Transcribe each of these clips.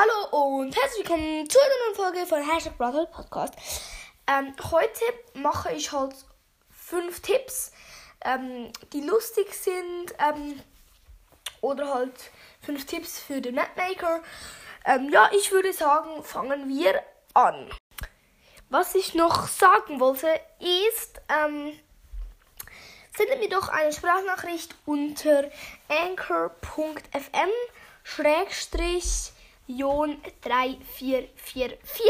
Hallo und herzlich willkommen zu einer neuen Folge von Hashtag Brother Podcast. Ähm, heute mache ich halt fünf Tipps, ähm, die lustig sind ähm, oder halt fünf Tipps für den Mapmaker. Ähm, ja, ich würde sagen, fangen wir an. Was ich noch sagen wollte ist, ähm, sendet mir doch eine Sprachnachricht unter anchor.fm schrägstrich 3444.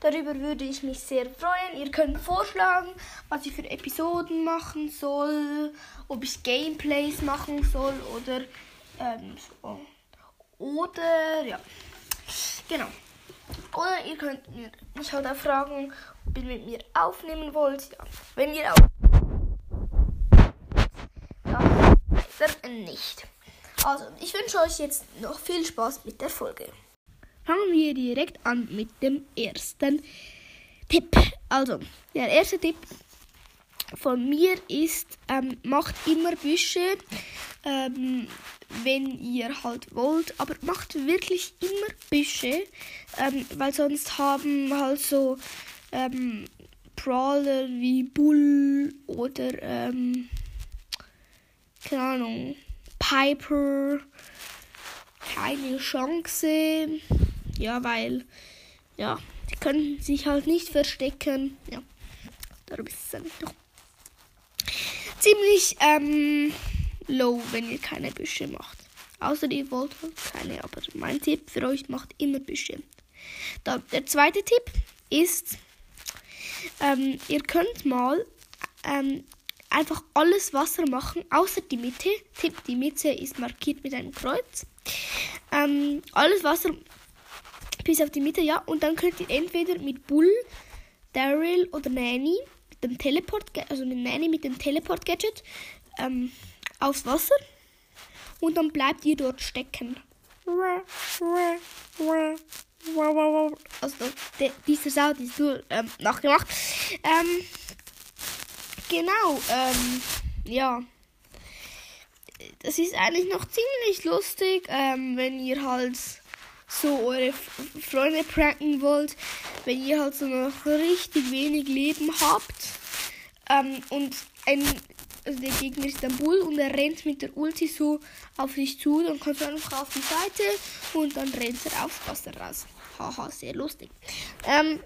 Darüber würde ich mich sehr freuen. Ihr könnt vorschlagen, was ich für Episoden machen soll, ob ich Gameplays machen soll oder ähm, so. oder ja, genau. Oder ihr könnt mich halt auch fragen, ob ihr mit mir aufnehmen wollt. Ja, wenn ihr auch dann nicht. Also, ich wünsche euch jetzt noch viel Spaß mit der Folge. Fangen wir direkt an mit dem ersten Tipp. Also, der erste Tipp von mir ist, ähm, macht immer Büsche, ähm, wenn ihr halt wollt, aber macht wirklich immer Büsche, ähm, weil sonst haben halt so ähm, Brawler wie Bull oder ähm, keine Ahnung, Piper keine Chance. Ja, weil, ja, die können sich halt nicht verstecken. Ja, darum ist es dann doch ziemlich ähm, low, wenn ihr keine Büsche macht. Außer ihr wollt halt keine, aber mein Tipp für euch macht immer Büsche. Da, der zweite Tipp ist, ähm, ihr könnt mal ähm, einfach alles Wasser machen, außer die Mitte. Tipp, die Mitte ist markiert mit einem Kreuz. Ähm, alles Wasser bis auf die Mitte, ja. Und dann könnt ihr entweder mit Bull, Daryl oder Nanny mit dem Teleport, also mit Nanny mit dem Teleport-Gadget ähm, aufs Wasser. Und dann bleibt ihr dort stecken. Also der, dieser Sound ist nur ähm, nachgemacht. Ähm, genau, ähm, ja. Das ist eigentlich noch ziemlich lustig, ähm, wenn ihr halt so eure Freunde pranken wollt, wenn ihr halt so noch richtig wenig Leben habt ähm, und ein, also der Gegner ist ein Bull und er rennt mit der Ulti so auf dich zu, dann kannst du einfach auf die Seite und dann rennt er aufs Wasser raus. Haha, sehr lustig. Ähm,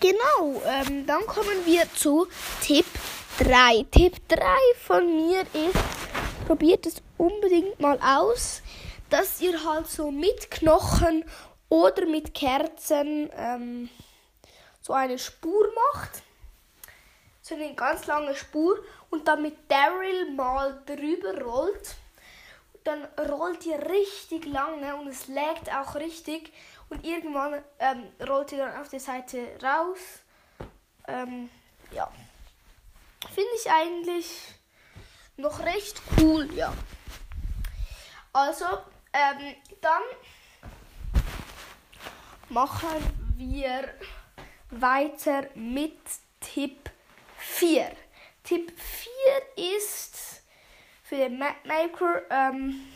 genau, ähm, dann kommen wir zu Tipp 3. Tipp 3 von mir ist, probiert es unbedingt mal aus dass ihr halt so mit Knochen oder mit Kerzen ähm, so eine Spur macht. So eine ganz lange Spur und dann mit Daryl mal drüber rollt. Dann rollt ihr richtig lange und es lägt auch richtig. Und irgendwann ähm, rollt ihr dann auf der Seite raus. Ähm, ja. Finde ich eigentlich noch recht cool, ja. Also, ähm, dann machen wir weiter mit Tipp 4. Tipp 4 ist für den Mapmaker, ähm,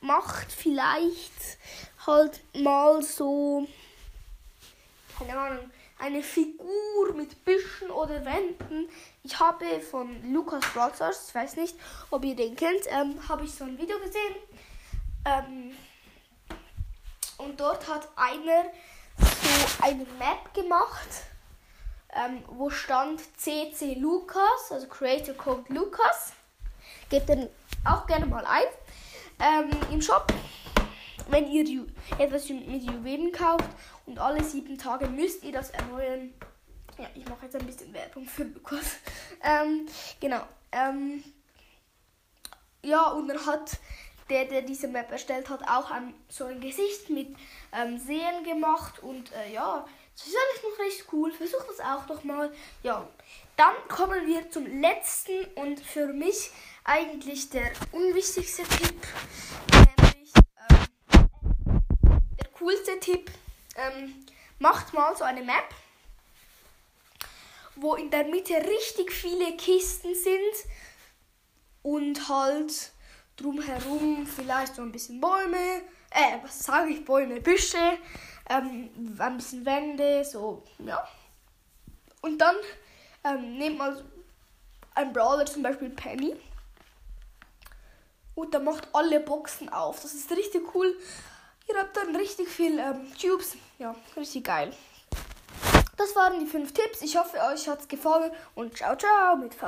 macht vielleicht halt mal so, keine Ahnung, eine Figur mit Büschen oder Wänden. Ich habe von Lukas Brothers, ich weiß nicht, ob ihr den kennt, ähm, habe ich so ein Video gesehen. Ähm, und dort hat einer so eine Map gemacht, ähm, wo stand CC Lukas, also Creator Code Lukas. Gebt den auch gerne mal ein ähm, im Shop. Wenn ihr etwas mit Juwelen kauft und alle sieben Tage müsst ihr das erneuern. Ja, ich mache jetzt ein bisschen Werbung für Lukas. Ähm, genau. Ähm, ja, und er hat der, der diese Map erstellt hat, auch ein, so ein Gesicht mit ähm, Sehen gemacht. Und äh, ja, das ist alles noch recht cool. Versucht das auch doch mal. Ja, dann kommen wir zum letzten und für mich eigentlich der unwichtigste Tipp. Coolste Tipp. Ähm, macht mal so eine Map, wo in der Mitte richtig viele Kisten sind und halt drumherum vielleicht so ein bisschen Bäume, äh, was sage ich, Bäume, Büsche, ähm, ein bisschen Wände, so, ja. Und dann ähm, nehmt man ein Brawler, zum Beispiel Penny. Und der macht alle Boxen auf. Das ist richtig cool. Ihr habt dann richtig viel ähm, Tubes. Ja, richtig geil. Das waren die fünf Tipps. Ich hoffe, euch hat es gefallen und ciao, ciao mit V.